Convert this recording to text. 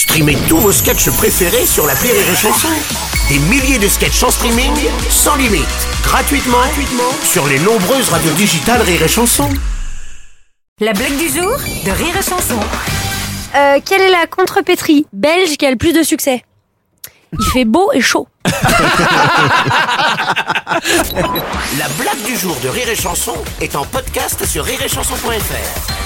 Streamez tous vos sketchs préférés sur la Rire et Chanson. Des milliers de sketchs en streaming, sans limite, gratuitement, gratuitement sur les nombreuses radios digitales Rire et Chanson. La blague du jour de Rire et Chanson. Euh, quelle est la contrepétrie belge qui a le plus de succès? Il fait beau et chaud. La blague du jour de Rire et Chanson est en podcast sur rireetchanson.fr.